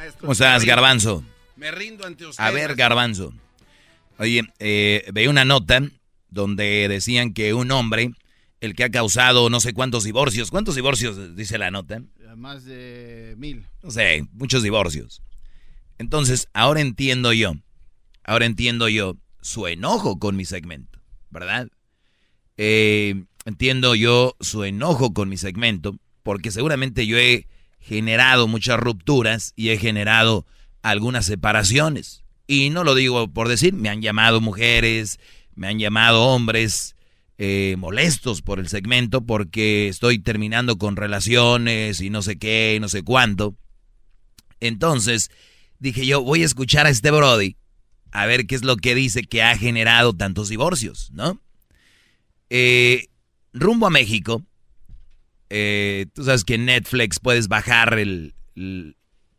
maestro. ¿Cómo estás, Garbanzo? Me rindo ante usted. A ver, Garbanzo. Oye, eh, veía una nota donde decían que un hombre, el que ha causado no sé cuántos divorcios, ¿cuántos divorcios dice la nota? Más de mil. No sé, muchos divorcios. Entonces, ahora entiendo yo, ahora entiendo yo su enojo con mi segmento, ¿verdad? Eh, entiendo yo su enojo con mi segmento, porque seguramente yo he generado muchas rupturas y he generado algunas separaciones. Y no lo digo por decir, me han llamado mujeres, me han llamado hombres eh, molestos por el segmento porque estoy terminando con relaciones y no sé qué, y no sé cuánto. Entonces dije yo, voy a escuchar a este Brody a ver qué es lo que dice que ha generado tantos divorcios, ¿no? Eh, rumbo a México, eh, tú sabes que en Netflix puedes bajar el,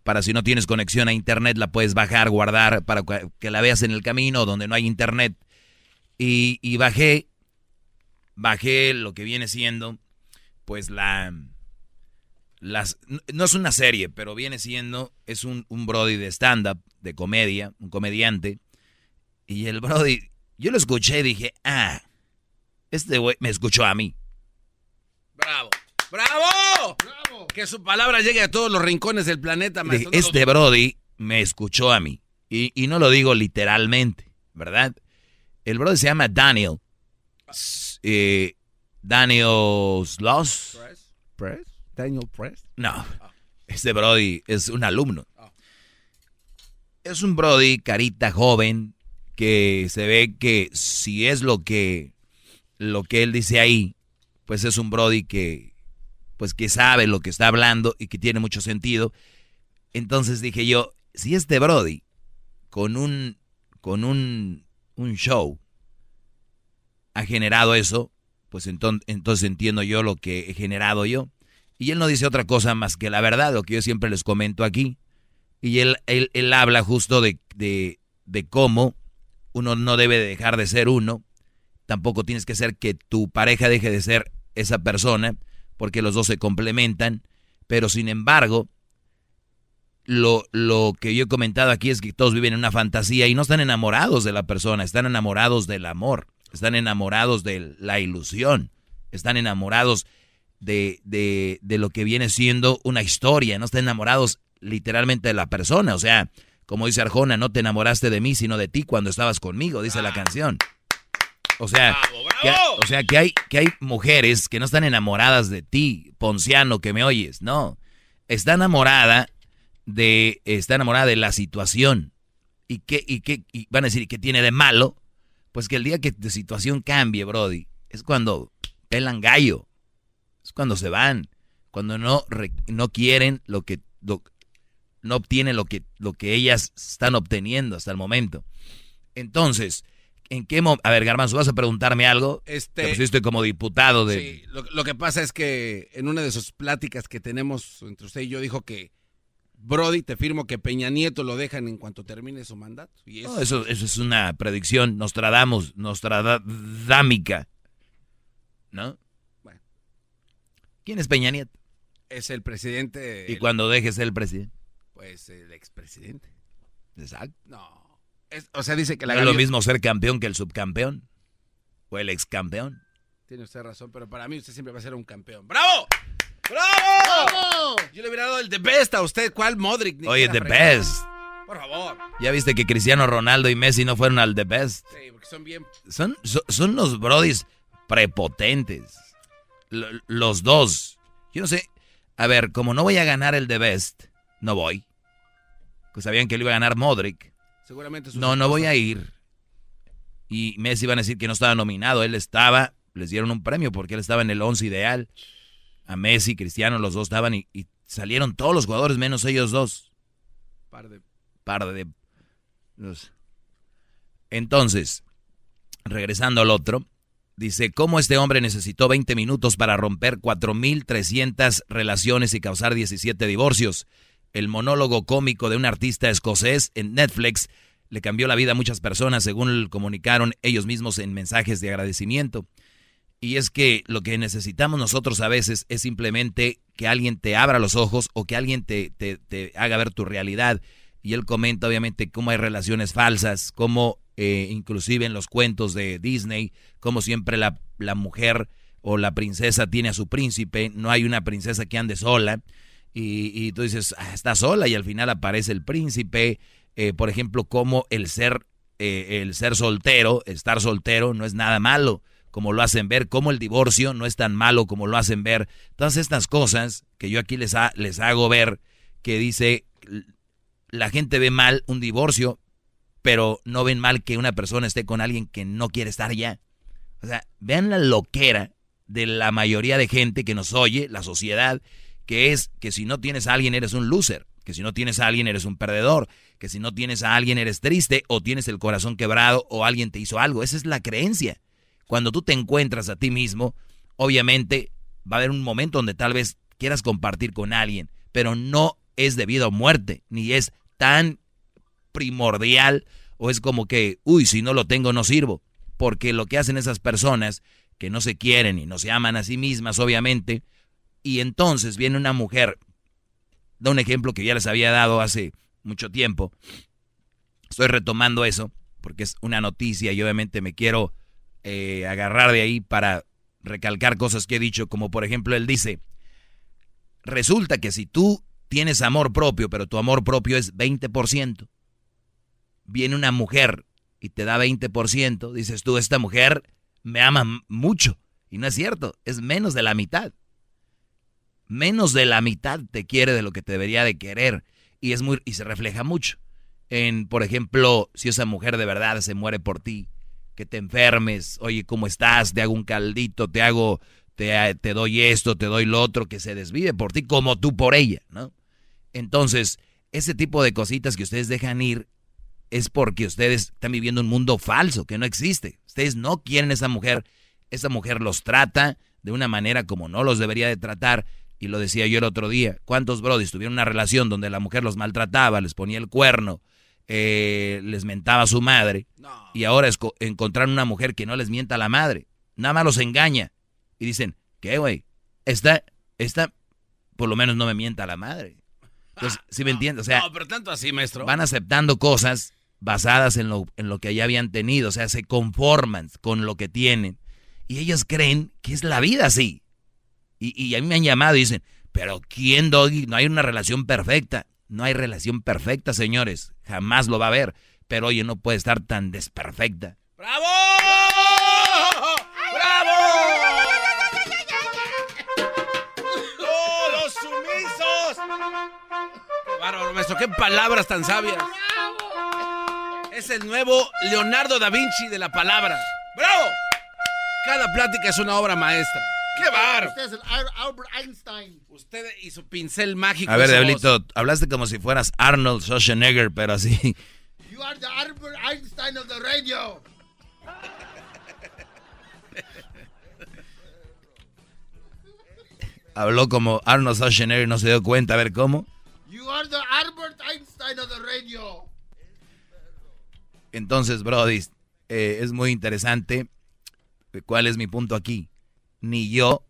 para si no tienes conexión a internet, la puedes bajar, guardar para que la veas en el camino donde no hay internet. Y, y bajé, bajé lo que viene siendo, pues la, las, no es una serie, pero viene siendo, es un, un Brody de stand-up, de comedia, un comediante. Y el Brody, yo lo escuché y dije, ah, este güey me escuchó a mí. ¡Bravo! ¡Bravo! ¡Bravo! Que su palabra llegue a todos los rincones del planeta. Este Brody me escuchó a mí. Y, y, no lo digo literalmente, ¿verdad? El Brody se llama Daniel. Eh, Daniel Sloss. Press. Press. Daniel Press. No. Este Brody es un alumno. Es un Brody, carita joven, que se ve que si es lo que, lo que él dice ahí, pues es un Brody que, pues que sabe lo que está hablando y que tiene mucho sentido. Entonces dije yo, si este Brody con un, con un, un show ha generado eso, pues entonces, entonces entiendo yo lo que he generado yo. Y él no dice otra cosa más que la verdad, lo que yo siempre les comento aquí. Y él, él, él habla justo de, de, de cómo uno no debe dejar de ser uno. Tampoco tienes que hacer que tu pareja deje de ser esa persona, porque los dos se complementan. Pero sin embargo, lo, lo que yo he comentado aquí es que todos viven en una fantasía y no están enamorados de la persona, están enamorados del amor, están enamorados de la ilusión, están enamorados de, de, de lo que viene siendo una historia, no están enamorados literalmente de la persona. O sea, como dice Arjona, no te enamoraste de mí, sino de ti cuando estabas conmigo, dice la canción. O sea, Bravo, bravo. Que, o sea que, hay, que hay mujeres que no están enamoradas de ti, Ponciano, que me oyes. No, está enamorada de, está enamorada de la situación. ¿Y qué, y qué y van a decir, ¿qué tiene de malo? Pues que el día que tu situación cambie, Brody, es cuando pelan gallo. Es cuando se van. Cuando no, no quieren lo que, lo, no obtienen lo que, lo que ellas están obteniendo hasta el momento. Entonces, ¿en qué momento? A ver, Garbanzo, ¿vas a preguntarme algo? Este, Te pusiste como diputado de... Sí, lo, lo, que pasa es que en una de sus pláticas que tenemos entre usted y yo dijo que Brody, te firmo que Peña Nieto lo dejan en cuanto termine su mandato. Y eso, no, eso, eso es una predicción, Nostradamus, Nostradámica. ¿No? Bueno. ¿Quién es Peña Nieto? Es el presidente... ¿Y el, cuando dejes el presidente? Pues el expresidente. Exacto. No. Es, o sea, dice que la... ¿No es lo mismo ser campeón que el subcampeón? ¿O el ex campeón? Tiene usted razón, pero para mí usted siempre va a ser un campeón. ¡Bravo! ¡Bravo! ¡Bravo! Yo le hubiera dado el The Best a usted. ¿Cuál Modric? Ni Oye, The. Best. Por favor. Ya viste que Cristiano Ronaldo y Messi no fueron al The Best. Sí, porque son bien... Son, son, son los brodis prepotentes. L los dos. Yo no sé. A ver, como no voy a ganar el The Best, no voy. Pues sabían que lo iba a ganar Modric. Seguramente No, no voy a ir. Y Messi iban a decir que no estaba nominado. Él estaba, les dieron un premio porque él estaba en el once ideal. a Messi, Cristiano, los dos estaban y, salieron todos los jugadores menos ellos dos. Par de... Par de... Entonces, regresando al otro, dice, ¿cómo este hombre necesitó 20 minutos para romper 4.300 relaciones y causar 17 divorcios? El monólogo cómico de un artista escocés en Netflix le cambió la vida a muchas personas, según comunicaron ellos mismos en mensajes de agradecimiento. Y es que lo que necesitamos nosotros a veces es simplemente que alguien te abra los ojos o que alguien te, haga ver tu realidad. Y él comenta obviamente cómo hay relaciones falsas, cómo eh, inclusive en los cuentos de Disney, como siempre la, mujer o la princesa tiene a su príncipe, no hay una princesa que ande sola. Y, y tú dices, ah, está sola y al final aparece el príncipe eh, por ejemplo, como el ser, eh, el ser soltero, estar soltero no es nada malo, como lo hacen ver, como el divorcio no es tan malo como lo hacen ver. Todas estas cosas que yo aquí les, les hago ver, que dice, la gente ve mal un divorcio, pero no ven mal que una persona esté con alguien que no quiere estar ya. O sea, vean la loquera de la mayoría de gente que nos oye, la sociedad, que es que si no tienes a alguien eres un loser que si no tienes a alguien eres un perdedor, que si no tienes a alguien eres triste o tienes el corazón quebrado o alguien te hizo algo. Esa es la creencia. Cuando tú te encuentras a ti mismo, obviamente va a haber un momento donde tal vez quieras compartir con alguien, pero no es debido a muerte, ni es tan primordial o es como que, uy, si no lo tengo no sirvo. Porque lo que hacen esas personas que no se quieren y no se aman a sí mismas, obviamente, y entonces viene una mujer da un ejemplo que ya les había dado hace mucho tiempo. Estoy retomando eso porque es una noticia y obviamente me quiero eh, agarrar de ahí para recalcar cosas que he dicho, como por ejemplo él dice, resulta que si tú tienes amor propio, pero tu amor propio es 20%, viene una mujer y te da 20%, dices tú, esta mujer me ama mucho. Y no es cierto, es menos de la mitad menos de la mitad te quiere de lo que te debería de querer. Y es muy y se refleja mucho en por ejemplo si esa mujer de verdad se muere por ti que te enfermes oye cómo estás te hago un caldito te hago te, te doy esto te doy lo otro que se desvive por ti como tú por ella no entonces ese tipo de cositas que ustedes dejan ir es porque ustedes están viviendo un mundo falso que no existe. Ustedes no quieren esa mujer. Esa mujer los trata de una manera como no los debería de tratar y lo decía yo el otro día, ¿cuántos brodis tuvieron una relación donde la mujer los maltrataba, les ponía el cuerno, eh, les mentaba a su madre, y ahora encontraron una mujer que no les mienta a la madre, nada más los engaña, y dicen, ¿qué güey? Esta, esta, por lo menos no me mienta a la madre. Entonces, ¿sí me entiendes? O sea, no, pero tanto así, maestro. Van aceptando cosas basadas en lo, en lo que ya habían tenido, o sea, se conforman con lo que tienen. Y ellos creen que es la vida así. Y, a mí me han llamado y dicen, pero ¿quién, Doggy? No hay una relación perfecta. No hay relación perfecta, señores. Jamás lo va a haber. Pero oye, no puede estar tan desperfecta. ¡Bravo! ¡Bravo! ¡Todos sumisos! ¡Qué bárbaro, maestro! ¡Qué palabras tan sabias! Es el nuevo Leonardo da Vinci de la palabra. ¡Bravo! Cada plática es una obra maestra. ¡Qué bar! Usted es el Albert Einstein. Usted y su pincel mágico. A ver, Diablito, hablaste como si fueras Arnold Schwarzenegger, pero así. You are the Albert Einstein of the radio. Habló como Arnold Schwarzenegger y no se dio cuenta, a ver cómo. You are the Albert Einstein of the radio. Entonces, Brody, eh, es muy interesante. ¿Cuál es mi punto aquí? Ni yo,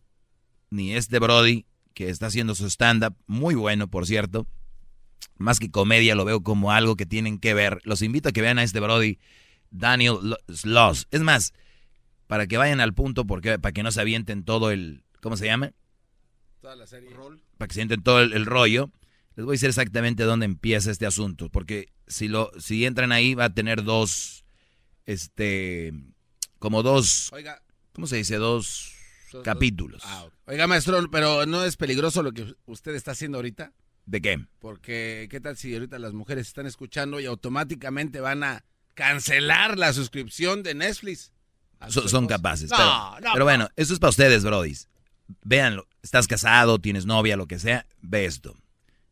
ni este Brody, que está haciendo su stand-up, muy bueno, por cierto. Más que comedia, lo veo como algo que tienen que ver. Los invito a que vean a este Brody, Daniel Sloss. Es más, para que vayan al punto, porque para que no se avienten todo el. ¿Cómo se llama? Toda la serie. Para que se avienten todo el, rollo. Les voy a decir exactamente dónde empieza este asunto. Porque si, lo, si entran ahí, va a tener dos. Este. Como dos. Oiga. ¿Cómo se dice? Dos capítulos. Ah, Oiga, maestro, pero ¿no es peligroso lo que usted está haciendo ahorita? ¿De qué? Porque, ¿qué tal si ahorita las mujeres están escuchando y automáticamente van a cancelar la suscripción de Netflix? son capaces. pero, bueno, eso es para ustedes, brodis. Véanlo. estás casado, tienes novia, lo que sea, ve esto.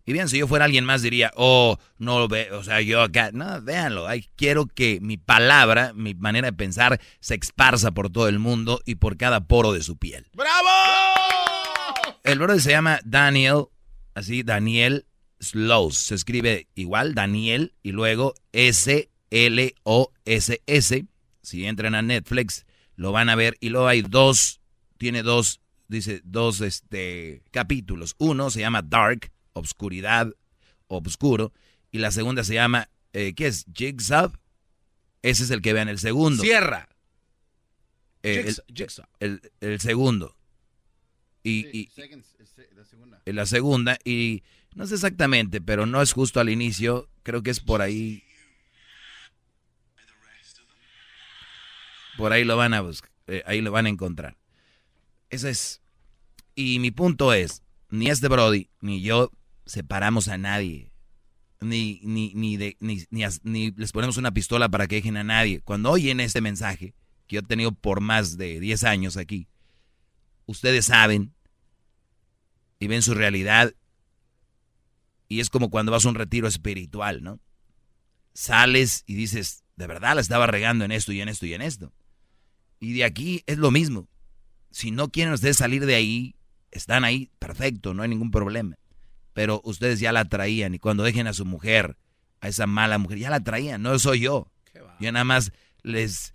Y bien, si yo fuera alguien más diría, oh, no lo ve, o sea, yo acá, no, véanlo, Ay, quiero que mi palabra, mi manera de pensar se esparza por todo el mundo y por cada poro de su piel. ¡Bravo! El brother se llama Daniel, así, Daniel Slows, se escribe igual, Daniel, y luego S-L-O-S-S. Si entran a Netflix, lo van a ver, y luego hay dos, tiene dos, dice, dos este, capítulos. Uno se llama Dark, obscuridad, obscuro. Y la segunda se llama, eh, ¿qué es? Jigsaw. Ese es el que vean el segundo. Sierra. Eh, el, El, segundo. Y, en la segunda. Y no sé exactamente, pero no es justo al inicio. Creo que es por ahí. Por ahí lo van a buscar. Eh, ahí lo van a encontrar. Eso es. Y mi punto es, ni este Brody, ni yo separamos a nadie. Ni, ni, ni, de, ni, ni, les ponemos una pistola para que dejen a nadie. Cuando oyen este mensaje, que yo he tenido por más de 10 años aquí, ustedes saben y ven su realidad. Y es como cuando vas a un retiro espiritual, ¿no? Sales y dices, de verdad la estaba regando en esto y en esto y en esto. Y de aquí es lo mismo. Si no quieren ustedes salir de ahí, están ahí, perfecto, no hay ningún problema pero ustedes ya la traían y cuando dejen a su mujer, a esa mala mujer, ya la traían, no soy yo. Yo nada más les,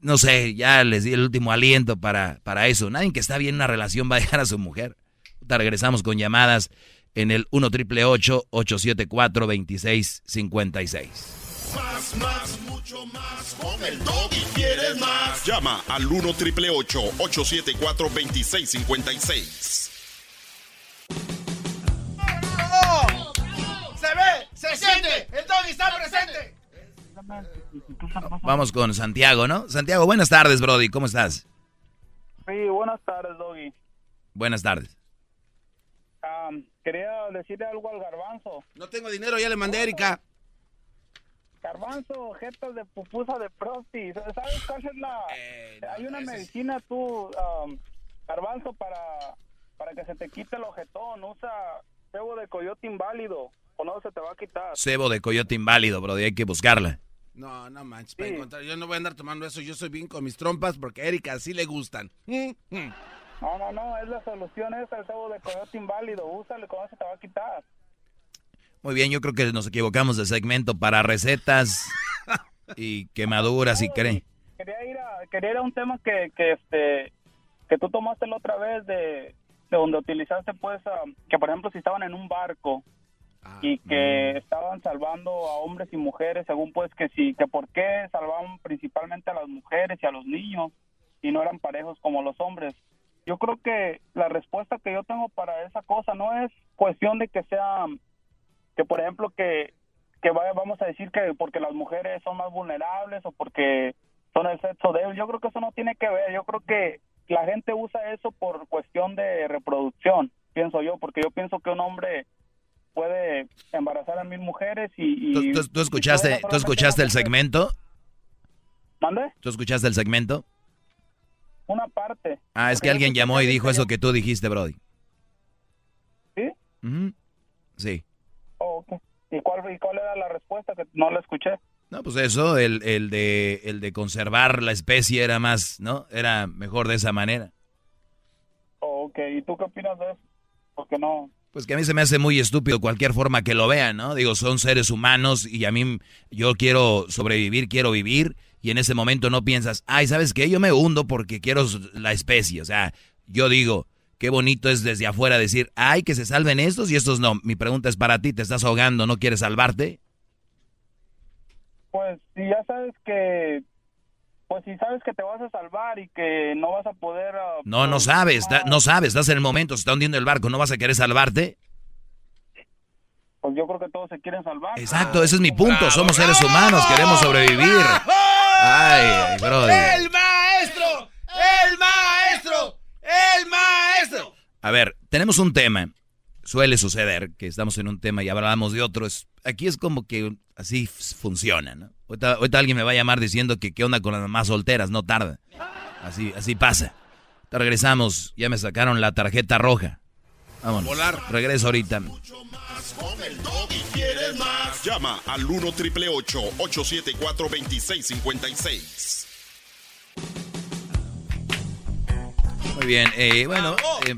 no sé, ya les di el último aliento para, para eso. Nadie que está bien en una relación va a dejar a su mujer. Te regresamos con llamadas en el 1 triple 874 2656. Más, más, mucho más. Con el y quieres más. Llama al 1 triple 874 2656. Vamos con Santiago, ¿no? Santiago, buenas tardes, Brody. ¿Cómo estás? Sí, buenas tardes, Doggy. Buenas tardes. quería decirle algo al garbanzo. No tengo dinero, ya le mandé a Erika. Garbanzo, jetas de pupusa de prosti. ¿Sabes cuál es la...? Eh, hay una medicina tú, garbanzo, para, para que se te quite el ojetón. Usa cebo de coyote inválido o no se te va a quitar. Cebo de coyote inválido, bro, hay que buscarla. No, no manches, para encontrar, yo no voy a andar tomando eso, yo soy bien con mis trompas porque a Erika sí le gustan. Mm, mm. No, no, no, es la solución esa, el cebo de coyote inválido, úsale, con eso te va a quitar. Muy bien, yo creo que nos equivocamos de segmento para recetas y quemaduras y cree. Quería ir a, quería ir a un tema que, que, este, que tú tomaste la otra vez de, de donde utilizaste, pues, que por ejemplo si estaban en un barco Ah, y que estaban salvando a hombres y mujeres según pues que sí que por qué salvaban principalmente a las mujeres y a los niños y no eran parejos como los hombres. Yo creo que la respuesta que yo tengo para esa cosa no es cuestión de que sea que por ejemplo que que vaya, vamos a decir que porque las mujeres son más vulnerables o porque son el sexo débil. Yo creo que eso no tiene que ver. Yo creo que la gente usa eso por cuestión de reproducción pienso yo porque yo pienso que un hombre puede embarazar a mil mujeres y... ¿Tú, escuchaste, ¿tú escuchaste el segmento? ¿Mande? ¿Tú escuchaste el segmento? Una parte. Ah, es que alguien llamó y dijo eso que tú dijiste, Brody. ¿Sí? Sí. Oh, ¿Y, cuál, ¿Y cuál era la respuesta? Que no la escuché. No, pues eso, el, el, de, el de conservar la especie era más, ¿no? Era mejor de esa manera. Oh, ok, ¿y tú qué opinas de eso? Porque no... Pues que a mí se me hace muy estúpido cualquier forma que lo vean, ¿no? Digo, son seres humanos y a mí yo quiero sobrevivir, quiero vivir y en ese momento no piensas, ay, ¿sabes qué? Yo me hundo porque quiero la especie. O sea, yo digo, qué bonito es desde afuera decir, ay, que se salven estos y estos no. Mi pregunta es para ti, ¿te estás ahogando, no quieres salvarte? Pues si ya sabes que pues si sabes que te vas a salvar y que no vas a poder... Ah, no, no pues, sabes, no sabes, estás en el momento, se está hundiendo el barco, ¿no vas a querer salvarte? Pues yo creo que todos se quieren salvar. Exacto, ese es mi punto, somos seres humanos, queremos sobrevivir. Ay. ¡El maestro! ¡El maestro! ¡El maestro! A ver, tenemos un tema, suele suceder que estamos en un tema y hablamos de otro, aquí es como que así funciona, ¿no? Ahorita, alguien me va a llamar diciendo que qué onda con las mamás solteras, no tarda. Así, así pasa. Te regresamos, ya me sacaron la tarjeta roja. Vámonos. Volar. Regreso ahorita. Llama al 1 triple 874 2656. Muy bien, eh, bueno, eh,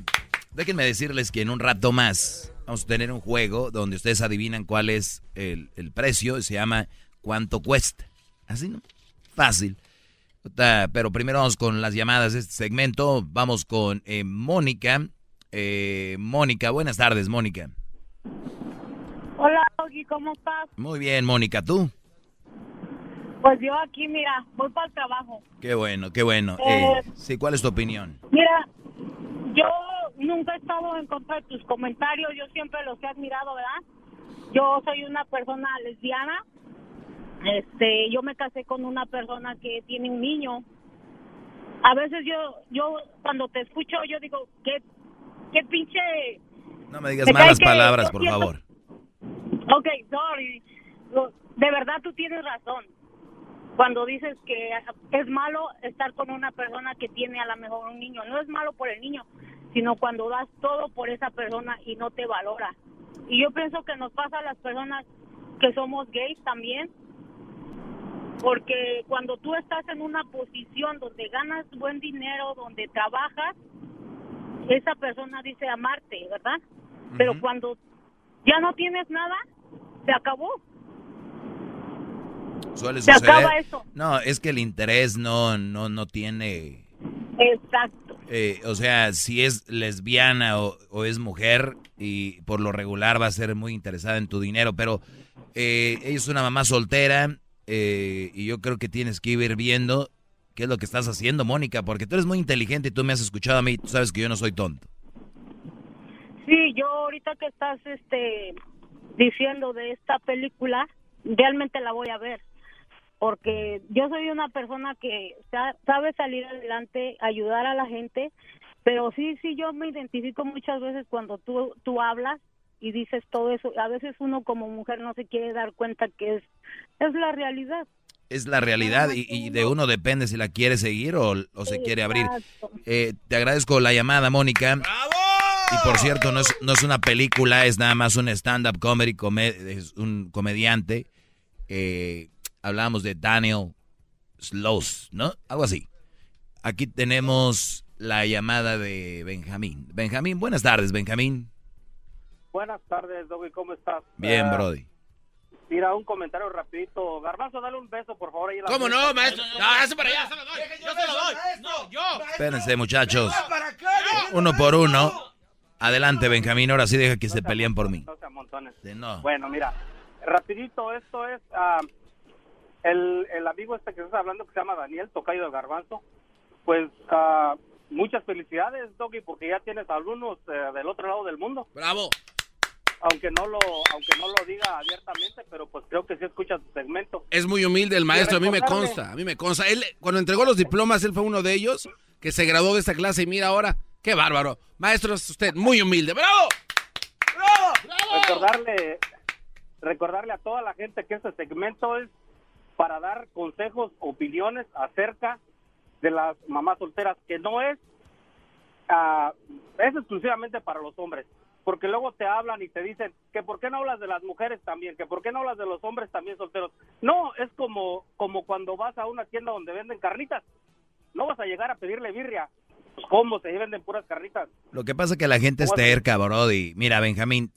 déjenme decirles que en un rato más vamos a tener un juego donde ustedes adivinan cuál es el, el precio. Se llama ¿Cuánto cuesta? Así, ¿no? Fácil. Pero primero vamos con las llamadas de este segmento. Vamos con eh, Mónica. Eh, Mónica, buenas tardes, Mónica. Hola, Doggy, ¿cómo estás? Muy bien, Mónica, ¿tú? Pues yo aquí, mira, voy para el trabajo. Qué bueno, qué bueno. Eh, sí, ¿cuál es tu opinión? Mira, yo nunca he estado en contra de tus comentarios, yo siempre los he admirado, ¿verdad? Yo soy una persona lesbiana, este, yo me casé con una persona que tiene un niño. A veces yo, yo cuando te escucho, yo digo, qué, qué pinche... No me digas malas palabras, por favor. Ok, sorry. De verdad tú tienes razón. Cuando dices que es malo estar con una persona que tiene a lo mejor un niño. No es malo por el niño, sino cuando das todo por esa persona y no te valora. Y yo pienso que nos pasa a las personas que somos gays también, porque cuando tú estás en una posición donde ganas buen dinero, donde trabajas, esa persona dice amarte, ¿verdad? Pero cuando ya no tienes nada, se acabó. Suele se acaba eso. No, es que el interés no, no, no tiene. Exacto. Eh, o sea, si es lesbiana o, es mujer y por lo regular va a ser muy interesada en tu dinero, pero eh, ella es una mamá soltera eh, y yo creo que tienes que ir viendo qué es lo que estás haciendo, Mónica, porque tú eres muy inteligente y tú me has escuchado a mí, tú sabes que yo no soy tonto. Sí, yo ahorita que estás este diciendo de esta película, realmente la voy a ver, porque yo soy una persona que sabe salir adelante, ayudar a la gente, pero sí, sí, yo me identifico muchas veces cuando tú, tú hablas y dices todo eso. A veces uno como mujer no se quiere dar cuenta que es, es la realidad. Es la realidad y, de uno depende si la quiere seguir o, se quiere abrir. Eh, te agradezco la llamada, Mónica. ¡Bravo! Y por cierto, no es, no es una película, es nada más un stand-up comedy, es un comediante. Eh, hablamos de Daniel Sloss, ¿no? Algo así. Aquí tenemos la llamada de Benjamín. Benjamín, buenas tardes, Benjamín. Buenas tardes, Doggy, ¿cómo estás? Bien, uh, Brody. Mira, un comentario rapidito. Garbanzo, dale un beso, por favor. Ahí ¿Cómo no, maestro? No, eso para allá. Yo se lo doy. No, yo. Espérense, muchachos. Uno por uno. Adelante, Benjamín. Ahora sí deja que se peleen por mí. No montones. Bueno, mira. Rapidito, esto es... Uh, el, el amigo este que estás hablando, que se llama Daniel, tocayo de Garbanzo. Pues... Uh, muchas felicidades, Doggy, porque ya tienes alumnos uh, del otro lado del mundo. ¡Bravo! aunque no lo aunque no lo diga abiertamente, pero pues creo que sí escucha su segmento. Es muy humilde el maestro, a mí me consta, a mí me consta. Él cuando entregó los diplomas, él fue uno de ellos que se graduó de esta clase y mira ahora, qué bárbaro. Maestro, es usted muy humilde. ¡Bravo! ¡Bravo! ¡Bravo! Recordarle recordarle a toda la gente que este segmento es para dar consejos, opiniones acerca de las mamás solteras, que no es uh, es exclusivamente para los hombres porque luego te hablan y te dicen que por qué no hablas de las mujeres también, que por qué no hablas de los hombres también solteros. No, es como, como cuando vas a una tienda donde venden carnitas. No vas a llegar a pedirle birria. Pues, ¿Cómo se venden puras carnitas? Lo que pasa es que la gente es terca, Brody. Mira, Benjamín,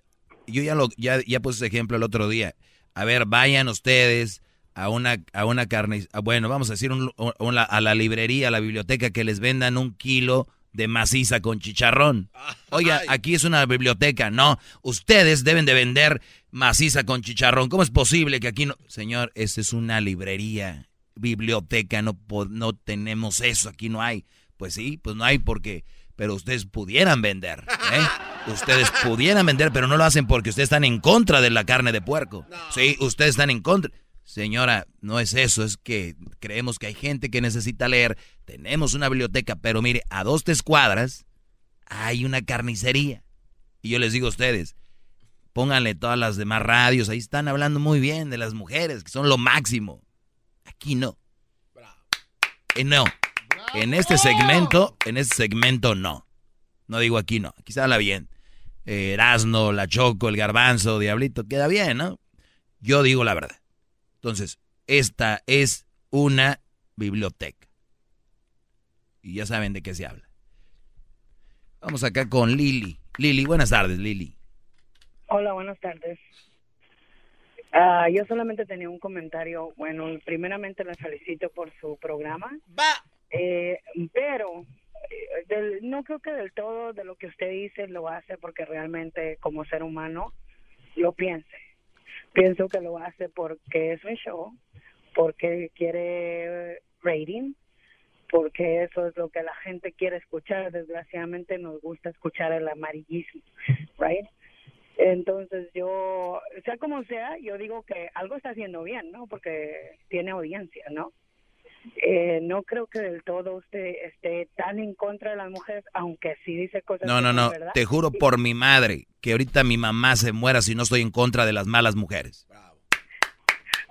yo ya lo ya, ya puse ese ejemplo el otro día. A ver, vayan ustedes a una a una carne, bueno, vamos a decir a la librería, a la biblioteca que les vendan un kilo de maciza con chicharrón. Oiga, aquí es una biblioteca. No, ustedes deben de vender maciza con chicharrón. ¿Cómo es posible que aquí no? Señor, esta es una librería, biblioteca, no, no tenemos eso, aquí no hay. Pues sí, pues no hay porque, pero ustedes pudieran vender. ¿eh? Ustedes pudieran vender, pero no lo hacen porque ustedes están en contra de la carne de puerco. Sí, ustedes están en contra. Señora, no es eso, es que creemos que hay gente que necesita leer. Tenemos una biblioteca, pero mire, a dos, tres cuadras hay una carnicería. Y yo les digo a ustedes, pónganle todas las demás radios, ahí están hablando muy bien de las mujeres, que son lo máximo. Aquí no. Eh, no. En este segmento, en este segmento no. No digo aquí no. Aquí se habla bien. Eh, Erasno, la Choco, el Garbanzo, Diablito, queda bien, ¿no? Yo digo la verdad. Entonces, esta es una biblioteca. Y ya saben de qué se habla. Vamos acá con Lili. Lili, buenas tardes, Lili. Hola, buenas tardes. Ah, yo solamente tenía un comentario. Bueno, primeramente les felicito por su programa. Va. Eh, pero eh, del- no creo que del todo de lo que usted dice lo hace porque realmente como ser humano lo piense. Pienso que lo hace porque es un show, porque quiere rating, porque eso es lo que la gente quiere escuchar. Desgraciadamente nos gusta escuchar el amarillismo, right? Entonces yo, sea como sea, yo digo que algo está haciendo bien, ¿no? Porque tiene audiencia, ¿no? Eh, no creo que del todo usted esté tan en contra de las mujeres, aunque sí dice cosas. No, no, no. verdad. Te juro por mi madre que ahorita mi mamá se muera si no estoy en contra de las malas mujeres.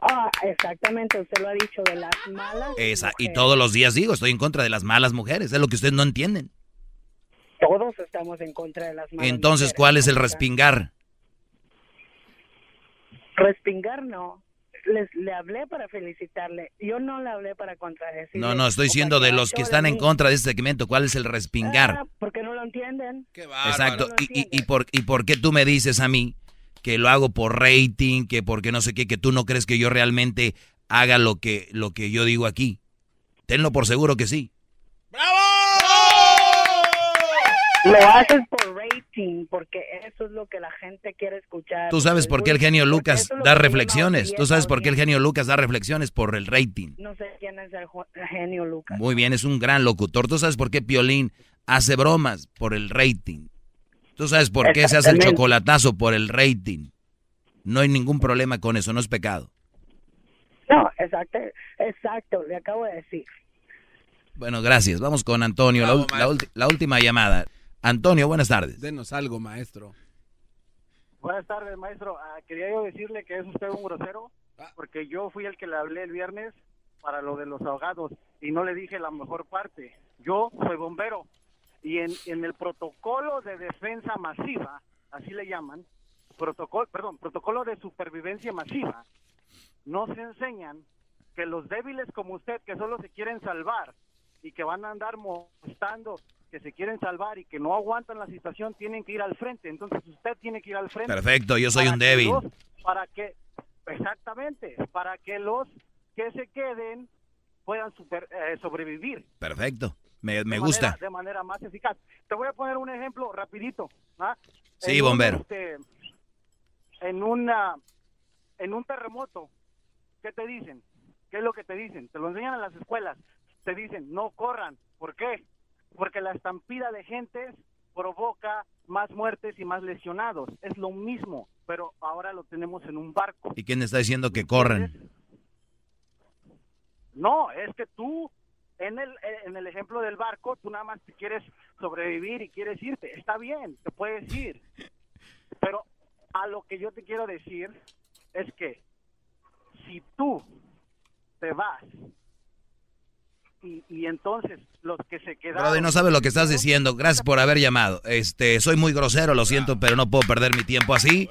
Ah, exactamente, usted lo ha dicho de las malas. Esa, y todos los días digo, estoy en contra de las malas mujeres. Es lo que ustedes no entienden. Todos estamos en contra de las malas Entonces, mujeres, ¿cuál es el respingar? Respingar no. Les, le hablé para felicitarle. Yo no le hablé para contradecirle. No, no, estoy diciendo de los que están en contra de este segmento. ¿Cuál es el respingar? Ah, porque no lo entienden. Qué bárbaro. Exacto. no lo ¿Y, y, y por, ¿Y por qué tú me dices a mí que lo hago por rating, que porque no sé qué, que tú no crees que yo realmente haga lo que, lo que yo digo aquí? Tenlo por seguro que sí. Lo haces por rating, porque eso es lo que la gente quiere escuchar. Tú sabes por qué el genio Lucas es da reflexiones. Tú sabes por qué el genio Lucas da reflexiones por el rating. No sé quién es el genio Lucas. Muy bien, es un gran locutor. ¿Tú sabes por qué Piolín hace bromas? Por el rating. ¿Tú sabes por qué se hace el chocolatazo? Por el rating. No hay ningún problema con eso, no es pecado. No, exacto, exacto, le acabo de decir. Bueno, gracias. Vamos con Antonio, la última llamada. Antonio, buenas tardes. Denos algo, maestro. Buenas tardes, maestro. Ah, quería yo decirle que es usted un grosero, porque yo fui el que le hablé el viernes para lo de los ahogados y no le dije la mejor parte. Yo soy bombero y en, en el protocolo de defensa masiva, así le llaman, protocolo, perdón, protocolo de supervivencia masiva, nos enseñan que los débiles como usted, que solo se quieren salvar y que van a andar molestando, que se quieren salvar y que no aguantan la situación, tienen que ir al frente. Entonces usted tiene que ir al frente. Perfecto, yo soy un débil. los- para que, exactamente, para que los que se queden puedan super- eh, sobrevivir. Perfecto. Me, me de gusta. manera- de manera más eficaz. Te voy a poner un ejemplo rapidito. ¿ah? Sí, En un, bombero. este, en una en un terremoto, ¿qué te dicen? ¿Qué es lo que te dicen? Te lo enseñan en las escuelas. Te dicen, no corran. ¿Por qué? Porque la estampida de gentes provoca más muertes y más lesionados. Es lo mismo, pero ahora lo tenemos en un barco. ¿Y quién está diciendo que corran? No, es que tú, en el, en el ejemplo del barco, tú nada más te quieres sobrevivir y quieres irte. Está bien, te puedes ir. Pero a lo que yo te quiero decir es que si tú te vas y, y entonces los que se quedaron... Brother, no sabes lo que estás diciendo. Gracias por haber llamado. Este, soy muy grosero, lo siento, pero no puedo perder mi tiempo así.